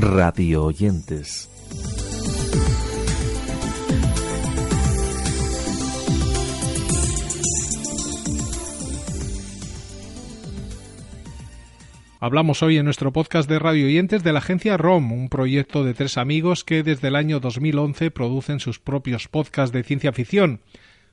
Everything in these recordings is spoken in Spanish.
radio oyentes. Hablamos hoy en nuestro podcast de radio oyentes de la agencia ROM, un proyecto de tres amigos que desde el año 2011 producen sus propios podcasts de ciencia ficción.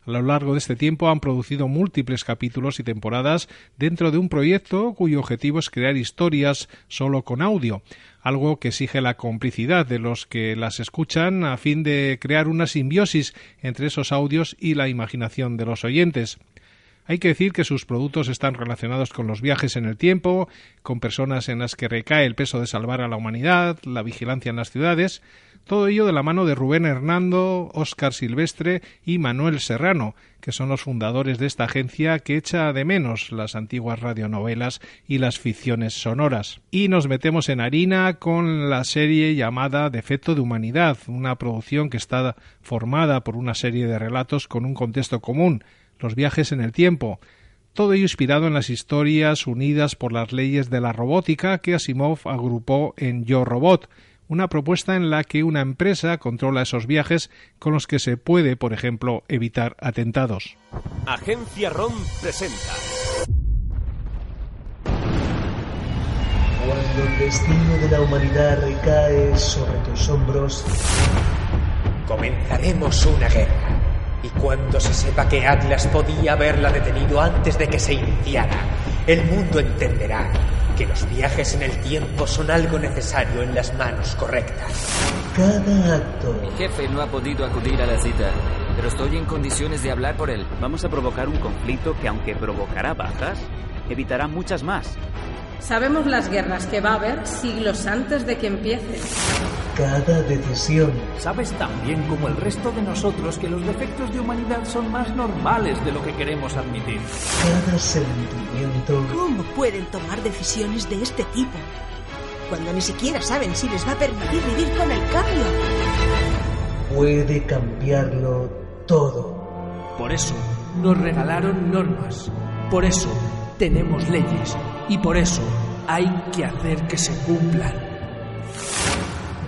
A lo largo de este tiempo han producido múltiples capítulos y temporadas dentro de un proyecto cuyo objetivo es crear historias solo con audio, algo que exige la complicidad de los que las escuchan a fin de crear una simbiosis entre esos audios y la imaginación de los oyentes. Hay que decir que sus productos están relacionados con los viajes en el tiempo, con personas en las que recae el peso de salvar a la humanidad, la vigilancia en las ciudades, todo ello de la mano de Rubén Hernando, Óscar Silvestre y Manuel Serrano, que son los fundadores de esta agencia que echa de menos las antiguas radionovelas y las ficciones sonoras. Y nos metemos en harina con la serie llamada Defecto de Humanidad, una producción que está formada por una serie de relatos con un contexto común, los viajes en el tiempo, todo ello inspirado en las historias unidas por las leyes de la robótica que Asimov agrupó en Yo Robot, una propuesta en la que una empresa controla esos viajes con los que se puede, por ejemplo, evitar atentados. Agencia ROM presenta. Cuando el destino de la humanidad recae sobre tus hombros, comenzaremos una guerra. Y cuando se sepa que Atlas podía haberla detenido antes de que se iniciara, el mundo entenderá que los viajes en el tiempo son algo necesario en las manos correctas. Cada acto. Mi jefe no ha podido acudir a la cita, pero estoy en condiciones de hablar por él. Vamos a provocar un conflicto que aunque provocará bajas, evitará muchas más. Sabemos las guerras que va a haber siglos antes de que empiece. Cada decisión. Sabes también como el resto de nosotros que los defectos de humanidad son más normales de lo que queremos admitir. Cada sentimiento. ¿Cómo pueden tomar decisiones de este tipo? Cuando ni siquiera saben si les va a permitir vivir con el cambio. Puede cambiarlo todo. Por eso nos regalaron normas. Por eso tenemos leyes y por eso hay que hacer que se cumplan.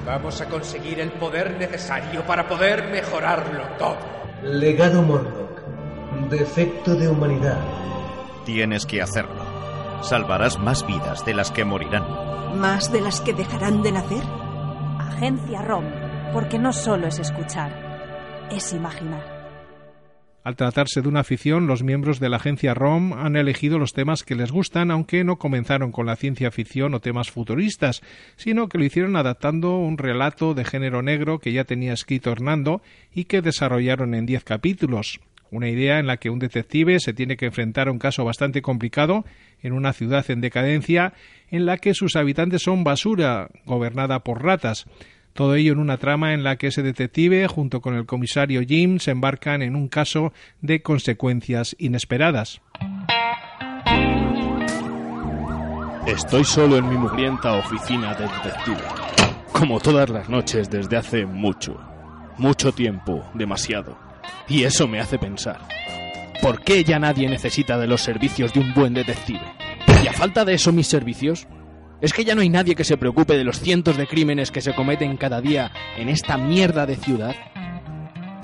Vamos a conseguir el poder necesario para poder mejorarlo todo. Legado Morlock. Defecto de humanidad. Tienes que hacerlo. Salvarás más vidas de las que morirán. ¿Más de las que dejarán de nacer? Agencia ROM, porque no solo es escuchar, es imaginar. Al tratarse de una ficción, los miembros de la agencia ROM han elegido los temas que les gustan, aunque no comenzaron con la ciencia ficción o temas futuristas, sino que lo hicieron adaptando un relato de género negro que ya tenía escrito Hernando y que desarrollaron en diez capítulos. Una idea en la que un detective se tiene que enfrentar a un caso bastante complicado en una ciudad en decadencia en la que sus habitantes son basura, gobernada por ratas. Todo ello en una trama en la que ese detective, junto con el comisario Jim, se embarcan en un caso de consecuencias inesperadas. Estoy solo en mi mugrienta oficina de detective, como todas las noches desde hace mucho, mucho tiempo, demasiado. Y eso me hace pensar, ¿por qué ya nadie necesita de los servicios de un buen detective? ¿Y a falta de eso mis servicios? ¿Es que ya no hay nadie que se preocupe de los cientos de crímenes que se cometen cada día en esta mierda de ciudad?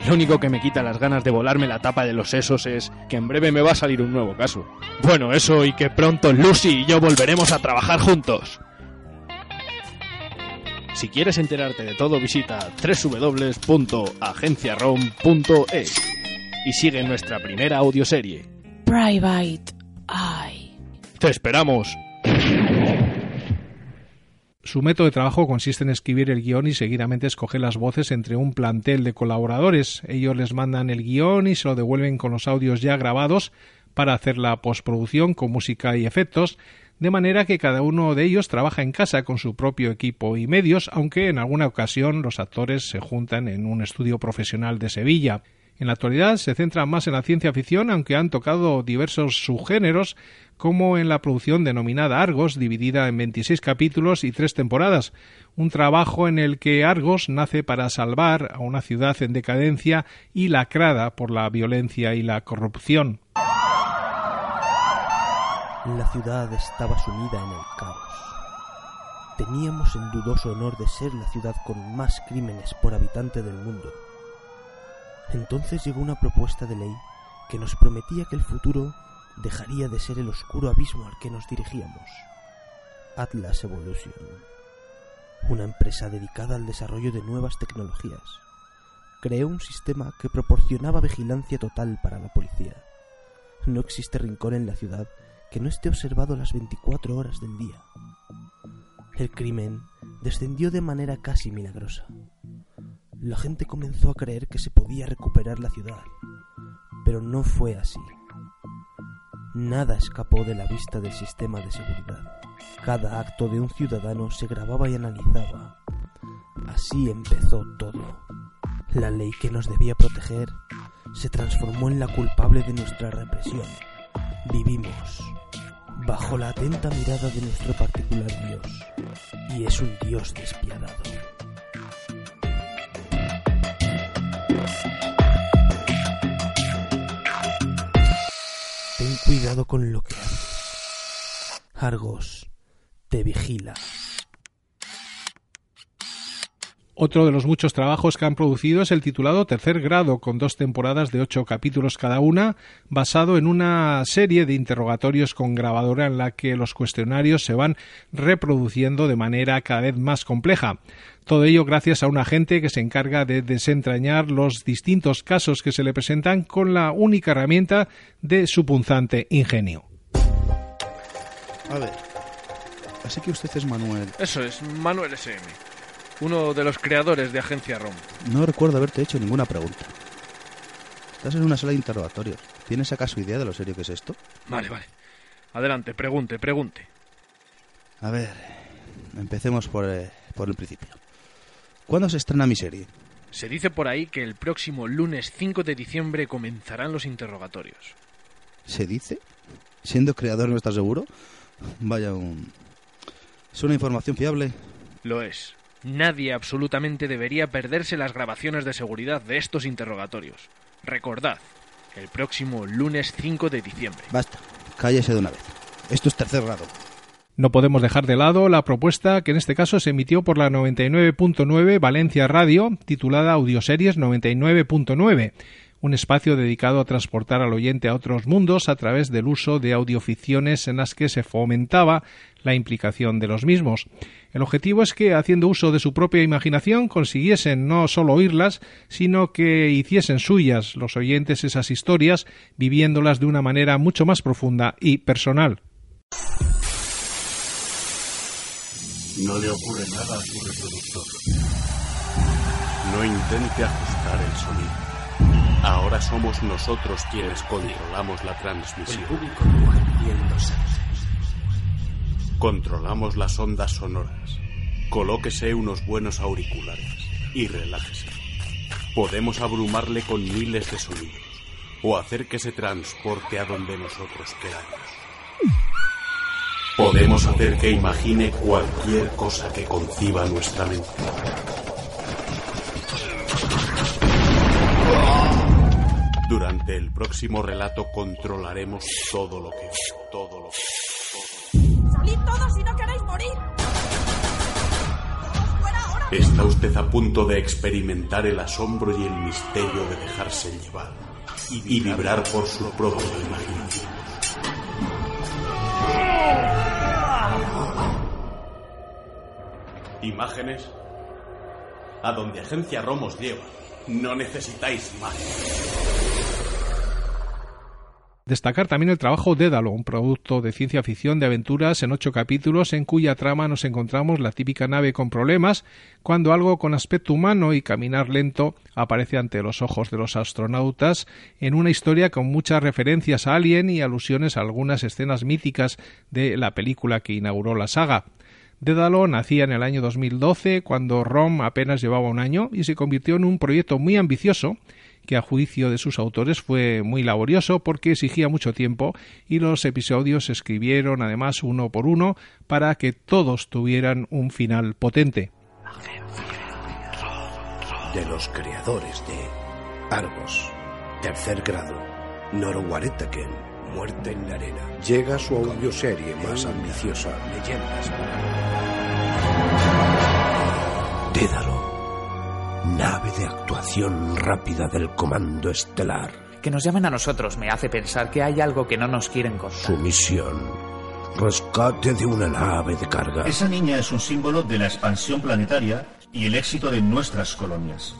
Lo único que me quita las ganas de volarme la tapa de los sesos es que en breve me va a salir un nuevo caso. Bueno, eso y que pronto Lucy y yo volveremos a trabajar juntos. Si quieres enterarte de todo, visita www.agenciarom.es y sigue nuestra primera audioserie. Private Eye. ¡Te esperamos! Su método de trabajo consiste en escribir el guion y seguidamente escoger las voces entre un plantel de colaboradores. Ellos les mandan el guion y se lo devuelven con los audios ya grabados para hacer la postproducción con música y efectos, de manera que cada uno de ellos trabaja en casa con su propio equipo y medios, aunque en alguna ocasión los actores se juntan en un estudio profesional de Sevilla. En la actualidad se centran más en la ciencia ficción, aunque han tocado diversos subgéneros, como en la producción denominada Argos, dividida en 26 capítulos y tres temporadas, un trabajo en el que Argos nace para salvar a una ciudad en decadencia y lacrada por la violencia y la corrupción. La ciudad estaba sumida en el caos. teníamos el dudoso honor de ser la ciudad con más crímenes por habitante del mundo. Entonces llegó una propuesta de ley que nos prometía que el futuro dejaría de ser el oscuro abismo al que nos dirigíamos. Atlas Evolution, una empresa dedicada al desarrollo de nuevas tecnologías, creó un sistema que proporcionaba vigilancia total para la policía. No existe rincón en la ciudad que no esté observado las 24 horas del día. El crimen descendió de manera casi milagrosa. La gente comenzó a creer que se podía recuperar la ciudad, pero no fue así. Nada escapó de la vista del sistema de seguridad. Cada acto de un ciudadano se grababa y analizaba. Así empezó todo. La ley que nos debía proteger se transformó en la culpable de nuestra represión. Vivimos bajo la atenta mirada de nuestro particular Dios, y es un Dios despiadado. Cuidado con lo que haces. Argos te vigila. Otro de los muchos trabajos que han producido es el titulado Tercer Grado, con dos temporadas de ocho capítulos cada una, basado en una serie de interrogatorios con grabadora en la que los cuestionarios se van reproduciendo de manera cada vez más compleja. Todo ello gracias a un agente que se encarga de desentrañar los distintos casos que se le presentan con la única herramienta de su punzante ingenio. A ver, así que usted es Manuel. Eso es, Manuel SM uno de los creadores de Agencia ROM. No recuerdo haberte hecho ninguna pregunta. Estás en una sala de interrogatorios. ¿Tienes acaso idea de lo serio que es esto? Vale, vale. Adelante, pregunte, pregunte. A ver, empecemos por, eh, por el principio. ¿Cuándo se estrena mi serie? Se dice por ahí que el próximo lunes 5 de diciembre comenzarán los interrogatorios. ¿Se dice? ¿Siendo creador no estás seguro? Vaya un... ¿Es una información fiable? Lo es. Nadie absolutamente debería perderse las grabaciones de seguridad de estos interrogatorios. Recordad, el próximo lunes 5 de diciembre. Basta, cállese de una vez. Esto es tercer grado. No podemos dejar de lado la propuesta que en este caso se emitió por la 99.9 Valencia Radio, titulada Audioseries 99.9 un espacio dedicado a transportar al oyente a otros mundos a través del uso de audioficciones en las que se fomentaba la implicación de los mismos. El objetivo es que, haciendo uso de su propia imaginación, consiguiesen no solo oírlas, sino que hiciesen suyas los oyentes esas historias, viviéndolas de una manera mucho más profunda y personal. No le ocurre nada a su reproductor. No intente ajustar el sonido. Ahora somos nosotros quienes controlamos la transmisión. Controlamos las ondas sonoras. Colóquese unos buenos auriculares y relájese. Podemos abrumarle con miles de sonidos o hacer que se transporte a donde nosotros queramos. Podemos hacer que imagine cualquier cosa que conciba nuestra mente. Durante el próximo relato controlaremos todo lo que todo lo que ¡Salid todos si no queréis morir! Está usted a punto de experimentar el asombro y el misterio de dejarse llevar y vibrar por su propia imaginación. Imágenes a donde Agencia Romos lleva. No necesitáis más. Destacar también el trabajo Dédalo, un producto de ciencia ficción de aventuras en ocho capítulos en cuya trama nos encontramos la típica nave con problemas cuando algo con aspecto humano y caminar lento aparece ante los ojos de los astronautas en una historia con muchas referencias a Alien y alusiones a algunas escenas míticas de la película que inauguró la saga. Dédalo nacía en el año 2012 cuando ROM apenas llevaba un año y se convirtió en un proyecto muy ambicioso que a juicio de sus autores fue muy laborioso porque exigía mucho tiempo y los episodios se escribieron además uno por uno para que todos tuvieran un final potente. De los creadores de Argos, tercer grado, Norwaretaken, Muerte en la Arena, llega su audioserie más ambiciosa, Leyendas. Nave de actuación rápida del Comando Estelar. Que nos llamen a nosotros me hace pensar que hay algo que no nos quieren contar. Su misión. Rescate de una nave de carga. Esa niña es un símbolo de la expansión planetaria y el éxito de nuestras colonias.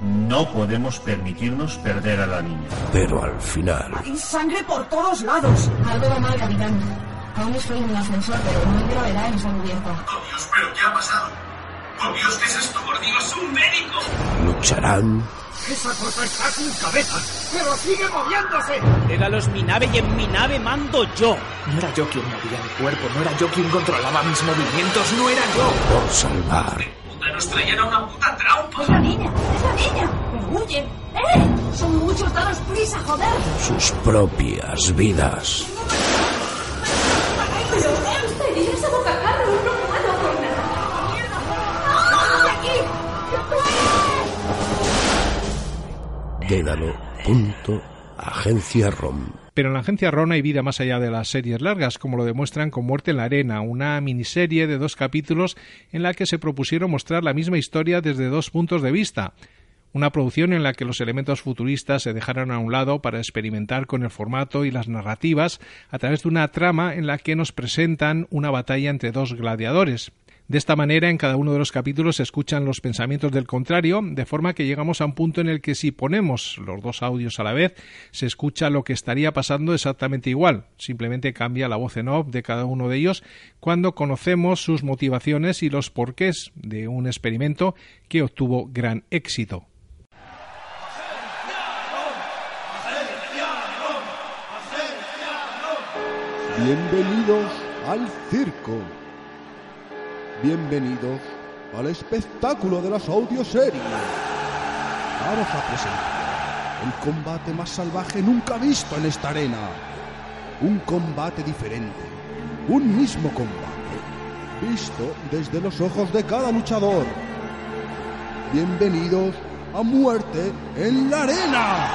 No podemos permitirnos perder a la niña. Pero al final, Hay sangre por todos lados. Algo va mal, capitán. Aún estoy en el ascensor, pero no hay gravedad en esa cubierta. ¡Oh Dios, pero qué ha pasado! ¡Por Dios, qué es esto! ¡Por Dios, un médico! lucharán ¡Esa cosa está sin cabeza! ¡Pero sigue moviéndose! Dédalo es mi nave y en mi nave mando yo. No era yo quien movía mi cuerpo, no era yo quien controlaba mis movimientos, no era yo. por salvar ¡Puta, nos traían a una puta trampa! ¡Es la niña! ¡Es la niña! ¡Pero huyen! ¡Eh! Son muchos, daros prisa, joder. sus propias vidas. ¡Pero Amster! Dédalo. Punto. Agencia ROM. Pero en la agencia RON hay vida más allá de las series largas, como lo demuestran con Muerte en la Arena, una miniserie de dos capítulos en la que se propusieron mostrar la misma historia desde dos puntos de vista. Una producción en la que los elementos futuristas se dejaron a un lado para experimentar con el formato y las narrativas a través de una trama en la que nos presentan una batalla entre dos gladiadores. De esta manera, en cada uno de los capítulos se escuchan los pensamientos del contrario, de forma que llegamos a un punto en el que si ponemos los dos audios a la vez, se escucha lo que estaría pasando exactamente igual. Simplemente cambia la voz en off de cada uno de ellos cuando conocemos sus motivaciones y los porqués de un experimento que obtuvo gran éxito. Bienvenidos al circo. Bienvenidos al espectáculo de las audioseries. Vamos a presentar el combate más salvaje nunca visto en esta arena. Un combate diferente. Un mismo combate. Visto desde los ojos de cada luchador. Bienvenidos a Muerte en la Arena.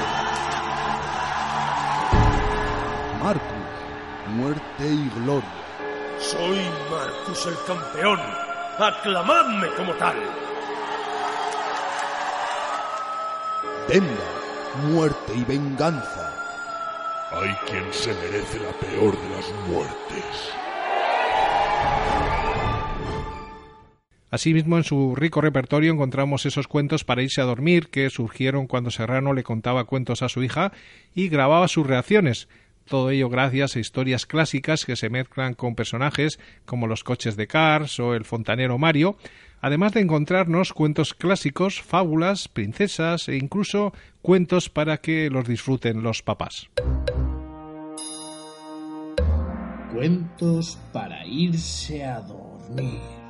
Marcus, muerte y gloria. Soy Marcus el campeón. Aclamadme como tal. Demba, muerte y venganza. Hay quien se merece la peor de las muertes. Asimismo, en su rico repertorio encontramos esos cuentos para irse a dormir que surgieron cuando Serrano le contaba cuentos a su hija y grababa sus reacciones. Todo ello gracias a historias clásicas que se mezclan con personajes como los coches de Cars o el fontanero Mario, además de encontrarnos cuentos clásicos, fábulas, princesas e incluso cuentos para que los disfruten los papás. Cuentos para irse a dormir.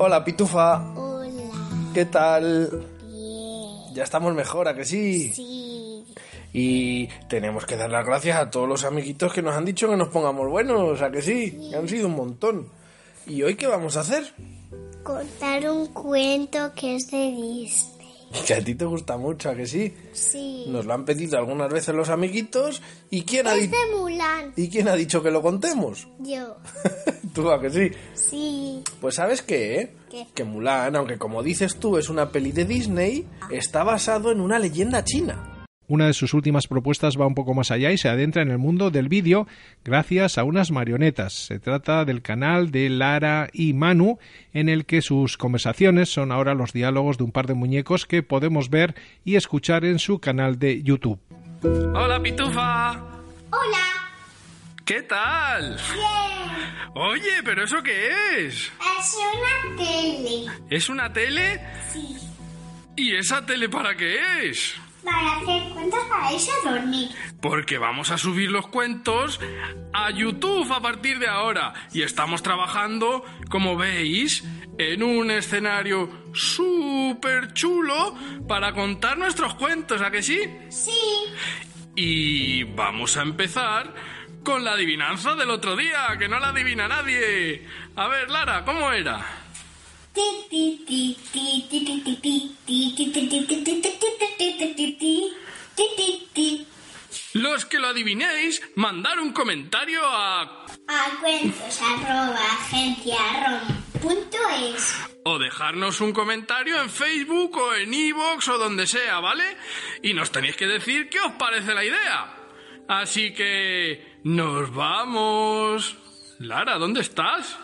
Hola, Pitufa. Hola. ¿Qué tal? Ya estamos mejor, ¿a que sí? Sí. Y tenemos que dar las gracias a todos los amiguitos que nos han dicho que nos pongamos buenos, ¿a que sí? Que han sido un montón. ¿Y hoy qué vamos a hacer? Contar un cuento que es de Disney. Que a ti te gusta mucho, ¿a que sí? Sí. Nos lo han pedido algunas veces los amiguitos. ¿Y quién ha, Es di- de Mulan. ¿Y quién ha dicho que lo contemos? Yo. ¿Tú, a que sí? Sí. Pues sabes qué, eh? ¿Qué? Que Mulan, aunque como dices tú es una peli de Disney, está basado en una leyenda china. Una de sus últimas propuestas va un poco más allá y se adentra en el mundo del vídeo gracias a unas marionetas. Se trata del canal de Lara y Manu, en el que sus conversaciones son ahora los diálogos de un par de muñecos que podemos ver y escuchar en su canal de YouTube. Hola, Pitufa. Hola. ¿Qué tal? Bien. Oye, ¿pero eso qué es? Es una tele. ¿Es una tele? Sí. ¿Y esa tele para qué es? Para hacer cuentos para irse a dormir. Porque vamos a subir los cuentos a YouTube a partir de ahora. Y estamos trabajando, como veis, en un escenario súper chulo para contar nuestros cuentos, ¿a que sí? Sí. Y vamos a empezar con la adivinanza del otro día, que no la adivina nadie. A ver, Lara, ¿cómo era? Los que lo adivinéis, mandar un comentario a... A cuentos arroba agenciarom.es o dejarnos un comentario en Facebook o en iVoox o donde sea, ¿vale? Y nos tenéis que decir qué os parece la idea. Así que... ¡Nos vamos! Lara, ¿dónde estás?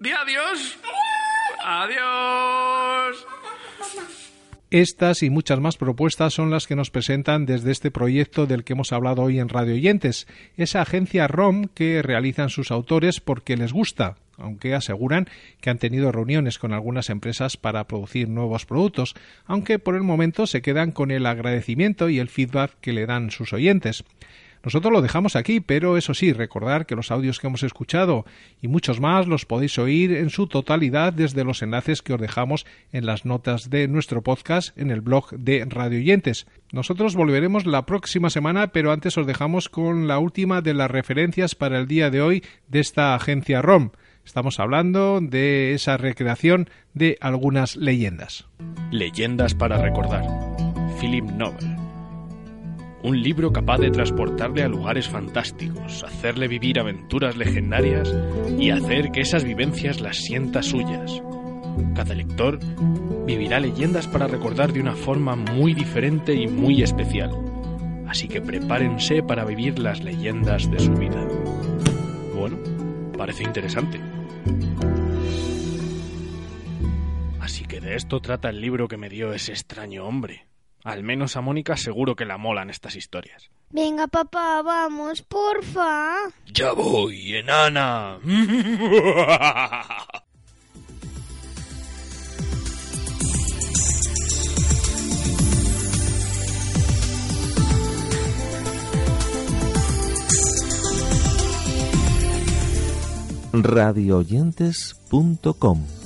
Di adiós. Adiós. Estas y muchas más propuestas son las que nos presentan desde este proyecto del que hemos hablado hoy en Radio Oyentes, esa agencia ROM que realizan sus autores porque les gusta, aunque aseguran que han tenido reuniones con algunas empresas para producir nuevos productos, aunque por el momento se quedan con el agradecimiento y el feedback que le dan sus oyentes. Nosotros lo dejamos aquí, pero eso sí, recordar que los audios que hemos escuchado y muchos más los podéis oír en su totalidad desde los enlaces que os dejamos en las notas de nuestro podcast en el blog de Radio Oyentes. Nosotros volveremos la próxima semana, pero antes os dejamos con la última de las referencias para el día de hoy de esta agencia ROM. Estamos hablando de esa recreación de algunas leyendas. Leyendas para recordar. Philip Nobel. Un libro capaz de transportarle a lugares fantásticos, hacerle vivir aventuras legendarias y hacer que esas vivencias las sienta suyas. Cada lector vivirá leyendas para recordar de una forma muy diferente y muy especial. Así que prepárense para vivir las leyendas de su vida. Bueno, parece interesante. Así que de esto trata el libro que me dio ese extraño hombre. Al menos a Mónica seguro que la molan estas historias. Venga, papá, vamos, porfa. Ya voy, enana. radioyentes.com